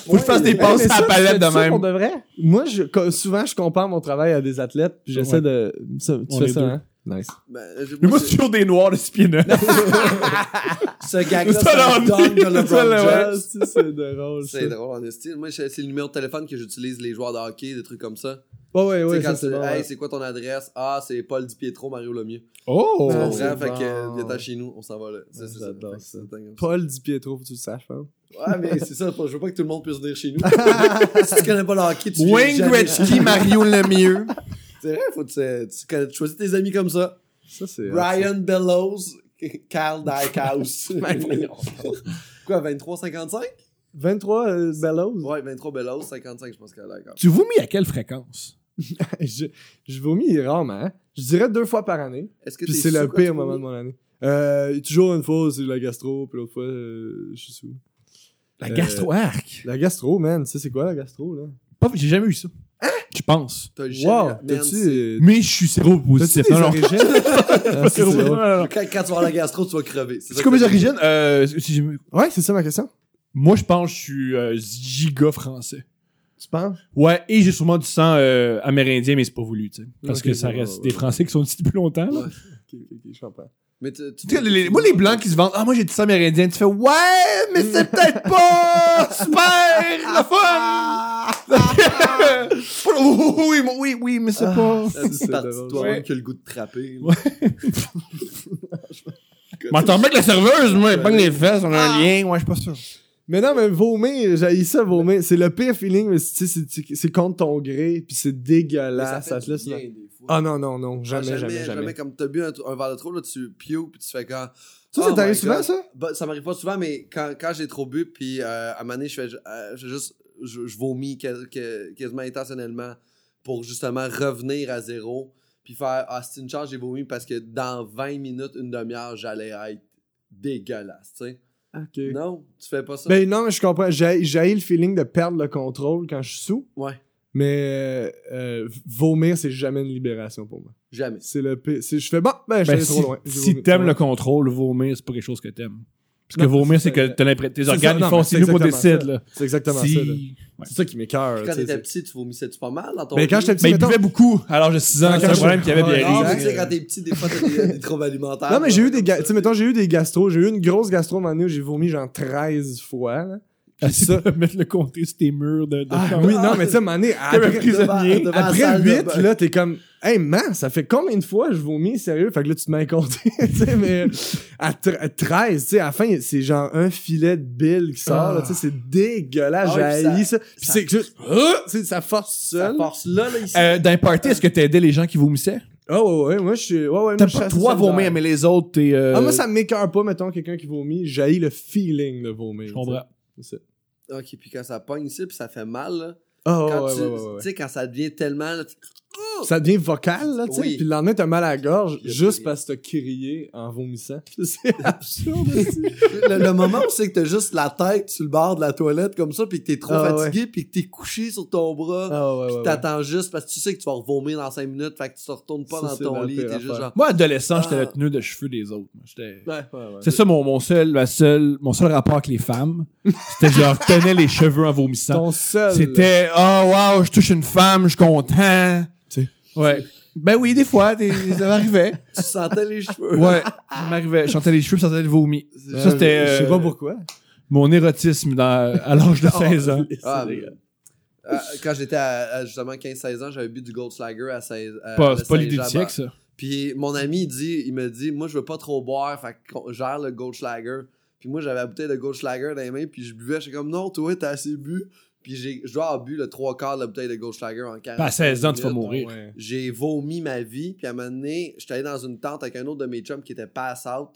Faut que je fasse des passes à la palette de même. pour de vrai? Moi, je, souvent, je compare mon travail à des athlètes, puis j'essaie Ouais. de. ça- tu On fais est ça, deux. hein? Nice. Ben, Mais moi, c'est- toujours des noirs de neufs. ce gag-là, Ça, c'est on dunk de LeBron. James. C'est- drôle. C'est drôle en. Moi, c'est le numéro de téléphone que j'utilise les joueurs de hockey, des trucs comme ça. Ouais, ouais, ouais, quand ça, c'est. Hey, ouais. c'est quoi ton adresse? Ah, c'est Paul Di Pietro, Mario Lemieux. Oh! Tu comprends? Fait que euh, viens-t'en chez nous, on s'en va là. C'est ça. Paul Di Pietro, faut que tu le saches, hein. Ouais, mais c'est ça. Je veux pas que tout le monde puisse venir chez nous. si tu connais pas le hockey, tu viens Wayne. Gretzky, Mario Lemieux. C'est vrai, faut que tu, tu, tu choisis tes amis comme ça. Ça, c'est. Ryan Bellows, Carl Dykehouse. Quoi, 23-55? 23 euh, Bellows? Ouais, 23 Bellows, 55, je pense qu'elle a d'accord. Tu vomis à quelle fréquence? je, je vomis rarement. hein. Je dirais deux fois par année. Est-ce que Puis c'est le pire moment de mon année. Euh, toujours une fois, c'est la gastro, puis l'autre fois, euh, je suis sous. La Euh, gastro-arc. La gastro, man, tu sais, c'est quoi la gastro, là? Pas- J'ai jamais eu ça. Je pense. T'as le jamais- Wow! Man, T'as-tu. Mais je suis T'as-tu Non, non. drôle. non, non. Quand, quand tu vas avoir la gastro, tu vas crever. C'est mes t'as- origines? Euh, si j'ai- Ouais, c'est ça ma question. Moi, je pense que je suis euh, giga français. Tu penses? Ouais, et j'ai sûrement du sang euh, amérindien, mais c'est pas voulu, tu sais. Parce que ça reste ouais, des. Français qui sont ici depuis longtemps, là. Ok, ok, ok, je comprends. Mais tu, tu- les- moi, les blancs qui se vendent, ah, moi, j'ai du sang amérindien, tu fais, ouais, mais c'est peut-être pas super le fun! oui, oui, oui, oui, mais c'est pas. La petite C'est partie toi-même Ouais. qui a le goût de trapper. Mais t'en avec la serveuse, moi, elle pogne les fesses, on a un lien, ouais, je suis pas sûr. Mais non, mais vomir, j'ai ça, vomir. C'est le pire feeling, mais tu sais, c'est- contre ton gré, puis c'est Mais dégueulasse. Ça, fait te laisse. bien. Ah non, non, non, jamais, Ah, jamais, jamais. Comme t'as bu un, un verre de trop, là, tu piou, puis tu fais quand. Ça, Oh ça t'arrive souvent, ça? Bah, ça m'arrive pas souvent, mais quand, quand j'ai trop bu, puis euh, à un moment donné, je fais, euh, je fais juste. Je, je vomis quas- quas- quasiment intentionnellement pour justement revenir à zéro, puis faire Ah, c'est une chance, j'ai vomi parce que dans 20 minutes, une demi-heure, j'allais être dégueulasse, tu sais. Non, tu fais pas ça? Ben non, je comprends. J'ai j'ai le feeling de perdre le contrôle quand je suis sous, Ouais, mais euh, vomir, c'est jamais une libération pour moi. jamais. C'est le pire. Je fais bon, ben, je Ben, vais si trop loin. Si t'aimes Ouais. le contrôle, vomir, c'est pas quelque chose que t'aimes. Parce que vomir, c'est que tes organes, ça, ils font, mais c'est nous qu'on exactement décide. C'est exactement Si- ça. C'est ça qui m'écœure. Quand t'étais petit, tu vomissais-tu pas mal dans ton Ben, quand j'étais petit, ils mettons- buvaient beaucoup à l'âge de 6 ans. C'est un problème qu'il y avait bien Ah, mais sais, quand t'es petit, des fois, t'as des, des troubles alimentaires. Non, mais j'ai eu des, ga ga- tu sais, mettons, j'ai eu des gastro. J'ai eu une grosse gastro un moment où j'ai vomi genre 13 fois, Assis ça- mettre le comté sur tes murs de, de Ah chambre. oui, non, mais tu sais, à un moment donné, Comme un après, prisonnier. devant- après salle de 8, bain. là, t'es comme, hey man, ça fait combien de fois je vomis, sérieux? Fait que là, tu te mets à compter, tu sais, mais à, tr- à 13, tu sais, à la fin, c'est genre un filet de bile qui sort, là, tu sais, c'est dégueulasse, Ah j'ai puis haï ça- ça. Puis ça- c'est juste, ah, tu sais, ça force Ça seul. force là, là, ici. Euh, dans un party, est-ce que t'aidais les gens qui vomissaient? Oh, ouais, ouais, moi, je suis, ouais, ouais, suis pas solidaire. vomir, mais les autres, t'es... euh, Ah, moi, ça m'écœure pas, mettons, quelqu'un qui vomit, j'ai le feeling de vomir. Je comprends. C'est ça. Ok, puis quand ça pogne ici, puis ça fait mal, là. Ah, quand ouais, tu ouais, ouais, ouais. tu sais, quand ça devient tellement. là, tu- Ça devient vocal, là, tu sais. Oui. Puis le lendemain, t'as mal à la gorge juste parce que t'as crié en vomissant. C'est absurde, aussi. le, le moment où c'est que t'as juste la tête sur le bord de la toilette comme ça, puis que t'es trop Ah, fatigué, puis que t'es couché sur ton bras, Ah, ouais, puis ouais, ouais. t'attends juste parce que tu sais que tu vas vomir dans 5 minutes, fait que tu te retournes pas Ça, dans ton lit, t'es juste genre. Moi, adolescent, j'étais Ah. le tenue de cheveux des autres. moi. J'étais... Ouais, ouais, ouais. C'est ça mon, mon seul, ma seule, mon seul rapport avec les femmes. C'était genre, je tenais les cheveux en vomissant. Ton seul. C'était, oh wow, je touche une femme, je suis content. Tu sais. Ouais. Ben oui, des fois, des- ça m'arrivait. Tu sentais les cheveux. Ouais, ça m'arrivait. Je sentais les cheveux, je sentais le vomi. Euh, Ça, c'était Je sais euh, pas pourquoi. mon érotisme dans, à l'âge de 16 ans. Ah, C'est mais- Euh, quand j'étais à, à justement 15-16 ans, j'avais bu du Goldslager à 16 à- Pas- à C'est pas l'idée du siècle, ça. Puis mon ami, il, dit, il me dit, moi, je veux pas trop boire, fait qu'on gère le Goldschlager. Puis moi, j'avais la bouteille de Goldschlager dans les mains, puis je buvais. J'étais comme, non, toi, t'as assez bu. Puis j'ai- je dois avoir bu le trois quarts de la bouteille de Goldschlager en 40 Ben, à 16 ans, tu vas mourir. Ouais. J'ai vomi ma vie, puis à un moment donné, j'étais allé dans une tente avec un autre de mes chums qui était pass out,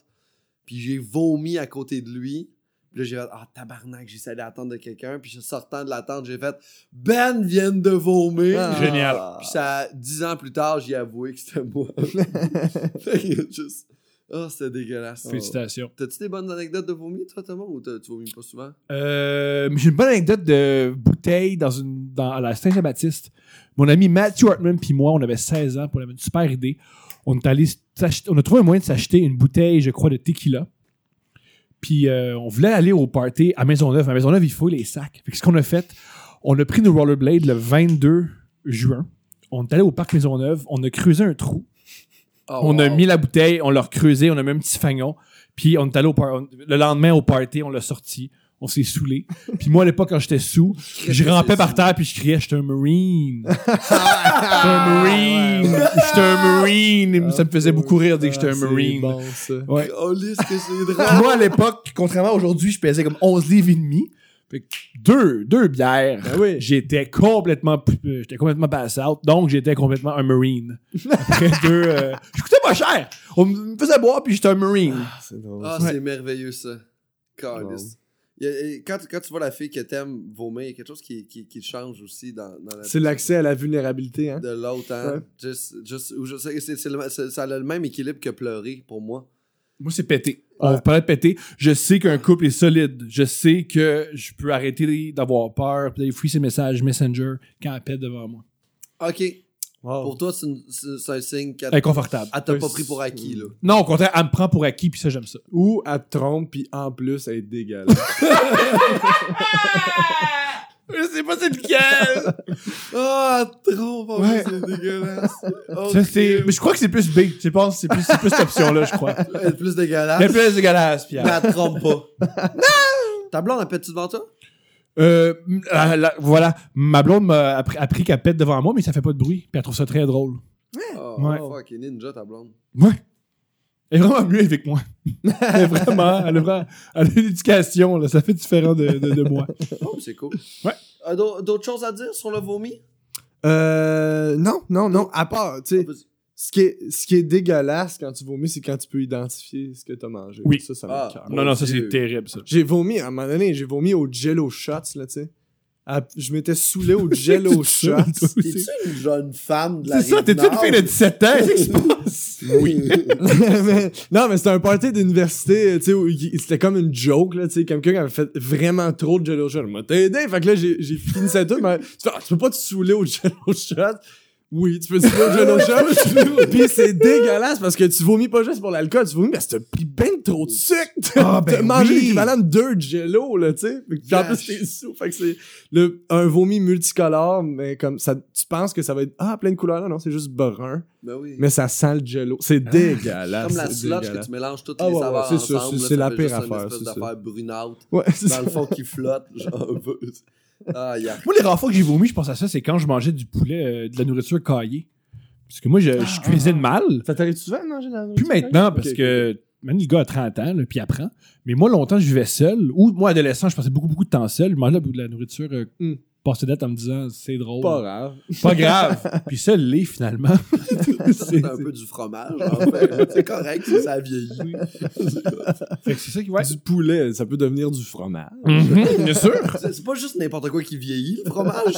puis j'ai vomi à côté de lui. Puis là, j'ai fait, ah, tabarnak, j'ai essayé d'attendre de quelqu'un, puis sortant de la tente, j'ai fait, Ben vient de vomir. Ah. Génial. Puis ça, dix ans plus tard, j'ai avoué que c'était moi. Fait que juste, oh, c'était dégueulasse. Félicitations. T'as-tu des bonnes anecdotes de vomi, toi, Thomas, ou t'as- tu vomis pas souvent? Euh, j'ai une bonne anecdote de bouteille dans une, dans, à la Saint-Jean-Baptiste. Mon ami Matthew Hartman puis moi, on avait 16 ans, on avait une super idée. On est allé s'acheter- on a trouvé un moyen de s'acheter une bouteille, je crois, de tequila. Puis euh, on voulait aller au party à Maisonneuve. À Maisonneuve, il faut les sacs. Fait que ce qu'on a fait, on a pris nos rollerblades le 22 juin. On est allé au parc Maisonneuve, on a creusé un trou. Oh, on a wow. mis la bouteille, on l'a recreusé, on a mis un petit fagnon. Puis on est allé au par- on- le lendemain au party, on l'a sorti. On s'est saoulé. Puis moi, à l'époque, quand j'étais sous, je rampais par terre puis je criais, j'étais un Marine. J'étais un Marine. J'étais un Marine. Ça me faisait beaucoup rire de dire que j'étais un Ah, Marine. bon, ça. Ouais. Oh, lisse que c'est Puis drôle. moi, à l'époque, contrairement à aujourd'hui, je pesais comme 11 livres et demi. Fait que deux, deux bières. Ben oui. J'étais complètement, euh, j'étais complètement pass out. Donc, j'étais complètement un Marine. Après deux, euh, je coûtais pas cher. On me faisait boire puis j'étais un Marine. Ah, c'est. Ah, Ouais. merveilleux, ça. A- et quand, quand tu vois la fille que t'aimes vomir, il y a quelque chose qui, qui, qui change aussi dans, dans la C'est l'accès à la vulnérabilité, hein. de l'autre. Hein? Ouais. C'est- ça a le même équilibre que pleurer pour moi. Moi, c'est pété. On Ouais. parlait de pété. Je sais qu'un couple est solide. Je sais que je peux arrêter d'avoir peur puis d'aller fouiller ses messages Messenger quand elle pète devant moi. Ok. Wow. Pour toi, c'est, une- c'est- c'est un signe qu'elle Inconfortable. elle t'a pas pris pour acquis, là. Non, au contraire, elle me prend pour acquis puis ça, j'aime ça. Ou elle te trompe, puis en plus, elle est dégueulasse. Je sais pas c'est lequel. Ah, trop, oh, Ouais. c'est dégueulasse. Oh, ça, c'est... Mais je crois que c'est plus B. Je pense que c'est plus, c'est plus cette option-là, je crois. Elle est plus dégueulasse. Est plus dégueulasse, Pierre. Mais elle te trompe pas. non! Ta blonde, elle pète-tu devant toi? Euh, la- la- voilà, ma blonde m'a appris, appris qu'elle pète devant moi, mais ça fait pas de bruit. Puis elle trouve ça très drôle. Oh, Ouais. fuck, est ninja, ta blonde. Ouais. Elle est vraiment mieux avec moi. Elle est vraiment, elle a, vraiment- elle a une éducation, là. Ça fait différent de, de, de moi. Oh, c'est cool. Ouais. Euh, d'au- D'autres choses à dire sur le vomi? euh, non, non, non. À part, tu sais, Vas-y. ce qui est, ce qui est dégueulasse quand tu vomis, c'est quand tu peux identifier ce que t'as mangé. Oui. Ça, ça Ah. Non, non, ça, c'est terrible, ça. J'ai vomi, à un moment donné, j'ai vomi au jello shots, là, tu sais. À- Je m'étais saoulé au jello shots. T'es-tu une jeune femme de la C'est ça, t'es une fille de 17 ans, Oui. Non, mais c'était un party d'université, tu sais, c'était comme une joke, là, tu sais, quelqu'un qui avait fait vraiment trop de jello shot. M'a t'aidé, fait que là, j'ai fini ça tout, mais tu Ah, tu peux pas te saouler au jello shot. Oui, tu peux au Jello Shot. Puis c'est dégueulasse parce que tu vomis pas juste pour l'alcool, tu vomis parce que t'as pris ben trop de sucre. Ah, T'as ben mangé oui. l'équivalent de deux Jello, là, tu sais. Puis en plus, t'es sous. Fait que c'est le, un vomi multicolore, mais comme ça, tu penses que ça va être, ah, plein de couleurs, là. Non, c'est juste brun. Ben oui. Mais ça sent le Jello. C'est dégueulasse. Comme la c'est sludge que tu mélanges toutes Ah les ouais, saveurs ouais, c'est ça, ensemble. c'est- c'est la pire affaire, Une espèce c'est ça. d'affaire brunâtre Ouais, c'est dans ça. le fond qui flotte. Genre. ah. Moi, les rares fois que j'ai vomi, je pense à ça, c'est quand je mangeais du poulet, euh, de la nourriture caillée. Parce que moi, je, je cuisine mal. Ça t'arrive souvent de manger de la Plus maintenant, parce que maintenant, le gars a 30 ans, là, puis il apprend. Mais moi, longtemps, je vivais seul. Ou moi, adolescent, je passais beaucoup, beaucoup de temps seul. Je mangeais de la nourriture euh, Hmm. Passée date en me disant, c'est drôle. Pas grave. Pas grave. puis ça, le lait, finalement. C'est un peu du fromage. En fait. C'est correct si ça vieillit. Fait que c'est ça qui va Du poulet, ça peut devenir du fromage. Mhm, bien sûr. C'est pas juste n'importe quoi qui vieillit, le fromage.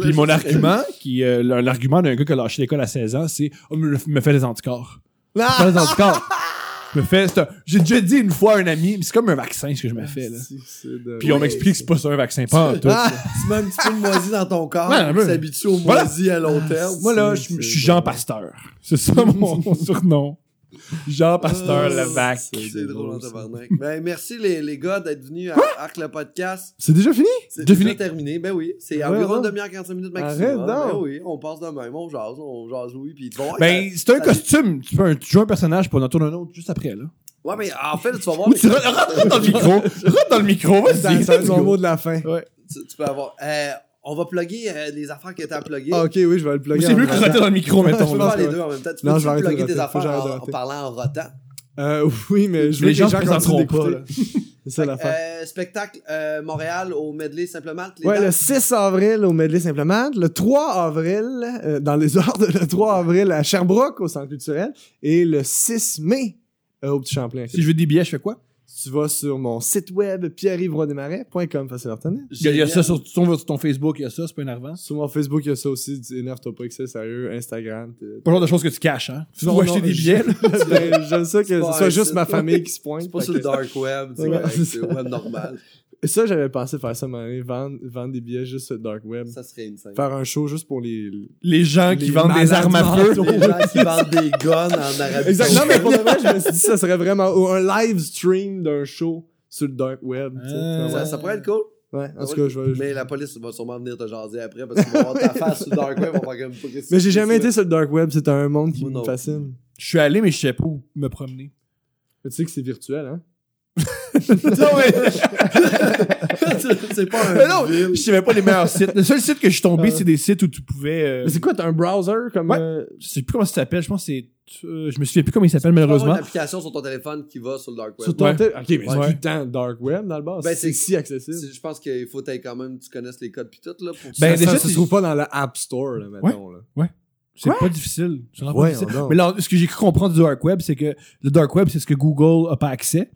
Puis mon argument, qui euh, l'argument d'un gars qui a lâché l'école à 16 ans, c'est oh, me, me fait des anticorps. Me fait des anticorps. Me c'est un- j'ai déjà dit une fois à un ami, mais c'est comme un vaccin ce que je me fais là. Puis on m'explique que c'est pas ça un vaccin pas en tout. Ah! Tu mets un petit peu de moisi dans ton corps, Ouais, un peu. tu s'habitues au Voilà. à long terme. Moi là, je suis. Jean Pasteur. C'est ça mon, mon surnom. Jean Pasteur Ah, Levac. C'est C'est drôle en drôle, ça. tabarnak. Ben, merci les, les gars d'être venus à Arc le podcast. C'est déjà fini? C'est Déjà déjà fini? terminé. Ben oui, c'est Ouais, environ une demi-heure, 45 minutes maximum. Arrête donc. Ben oui, on passe de même, on jase, on jase, oui. Puis Ben, que- c'est un costume. Tu peux un- tu joues un personnage pour en tourner un autre juste après, là. Ouais, mais en fait, tu vas voir. Tu rentres rentre dans le micro. Rentre dans le micro, vas-y. être mon mot de la fin. Ouais. tu, tu peux avoir. Euh, on va plugger euh, les affaires qui étaient à plugger. Ah, ok, oui, je vais le plugger. C'est mieux que rentrer dans le micro, mettons. peux là. faire les deux en même temps. Tu Non, peux je plugger tes roter. Que affaires en, en roter. parlant en rotant? Euh, oui, mais je veux Les que gens les se gens présenteront pas. C'est ça l'affaire. Euh, spectacle euh, Montréal au Medley simplement. Ouais, le dates? 6 avril au Medley Simplement, le 3 avril, euh, dans les ordres, le 3 avril à Sherbrooke au Centre culturel, et le 6 mai euh, au Petit Champlain. Si je veux des billets, je fais quoi? Tu vas sur mon site web pierre-yves-roidesmarais.com, facile à retenir. Il y a- il y a ça sur ton, sur ton Facebook, il y a ça, c'est pas énervant. Sur mon Facebook, il y a ça aussi, tu énerve-toi pas que c'est sérieux, Instagram. Pas le genre de choses que tu caches, hein. Tu Non, dois non, acheter des je- billets, là. Ben, J'aime ça que C'est ce soit juste ma famille qui se pointe. C'est pas sur le dark web, c'est web normal. Et ça, j'avais pensé faire ça, mais vendre, vendre des billets juste sur le dark web. Ça serait insane. Faire un show juste pour les... Les gens qui Les vendent des armes à feu. Les gens qui vendent des guns en Arabie Exact. Non, mais pour le vrai, je me suis dit, ça serait vraiment ou un live stream d'un show sur le dark web. Ça, ça pourrait être cool. Ouais, en tout cas, je vais... Mais la police va sûrement venir te jaser après parce qu'ils vont voir ta face sur le dark web. On va comme Mais j'ai jamais été sur le dark web, c'est un monde qui me fascine. Je suis allé, mais je sais pas où me promener. Mais tu sais que c'est virtuel, hein? Non, mais, c'est pas mais un non, ville. je savais pas les meilleurs sites. Le seul site que je suis tombé, Ah. c'est des sites où tu pouvais. euh, Mais c'est quoi, t'as un browser comme... Ouais. euh, je sais plus comment ça s'appelle. Je pense que c'est. euh, je me souviens plus comment il s'appelle, Tu peux avoir malheureusement. une application sur ton téléphone qui va sur le dark web. Sur ton Ouais. Ok, mais c'est Ouais. tout le temps dark web dans le bas. Ben, c'est c'est- si accessible. C'est- Je pense qu'il faut que quand même tu connaisses les codes pis tout là pour Ben, ça, déjà, ça se trouve pas dans le App Store, là, mettons. Là. C'est pas difficile. C'est vraiment pas Ouais, difficile. non. Mais là, ce que j'ai cru comprendre du dark web, c'est que le dark web, c'est ce que Google a pas accès.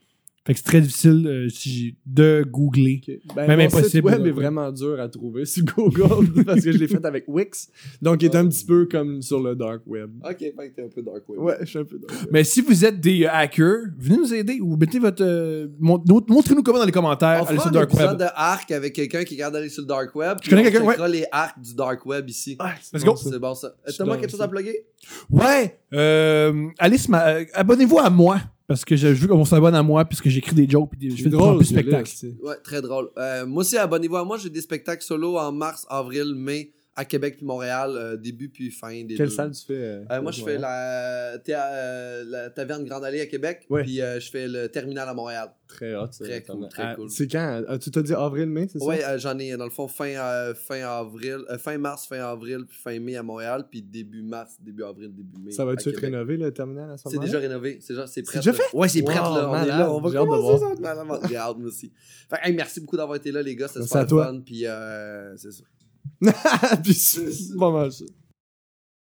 Fait que c'est très difficile euh, si j'ai- de googler. Ok. Ben, Même mon impossible, site web là, est ouais. vraiment dur à trouver sur Google parce que je l'ai fait avec Wix. Donc, il est un petit peu comme sur le dark web. Ok, fait que t'es un peu dark web. Ouais, je suis un peu dark web. Mais si vous êtes des euh, hackers, venez nous aider ou mettez votre. euh, mon- mon- Montrez-nous comment dans les commentaires. On Allez fera sur le dark web. de Arc avec quelqu'un qui capable d'aller sur le dark web. Je connais on quelqu'un, ouais. checkera les arcs du dark web ici. Ah, c'est Let's bon, go. ça. C'est bon ça. Suis Thomas, dans quelque chose à plugger? Ouais. Euh, allez, euh, abonnez-vous à moi. Parce que je, je veux qu'on s'abonne à moi, puisque j'écris des jokes et je fais drôle, plus ce spectacle. gars-là, c'est- Ouais, très drôle. Euh, moi aussi, abonnez-vous à moi. J'ai des spectacles solo en mars, avril, mai à Québec puis Montréal, euh, début puis fin des Quelle deux. salle tu fais euh, Euh, moi, je fais la, taverne Grande Allée à Québec, Ouais. puis je fais le terminal à Montréal. Très hot, ça. Très cool, très Ah, cool. C'est quand? Tu t'as dit avril-mai, c'est ça? Euh, j'en ai dans le fond fin, fin avril, fin mars, fin avril, puis fin mai à Montréal, puis début mars, début avril, début mai. Ça va être Québec. rénové le terminal à ce C'est moment-là? déjà rénové, c'est déjà c'est prêt. déjà là. fait? Ouais, c'est prêt Wow, là, on est là, on va commencer ça. moi aussi. Fait hey, merci beaucoup d'avoir été là les gars, c'était super fun, puis c'est ça. Puis c'est pas mal ça.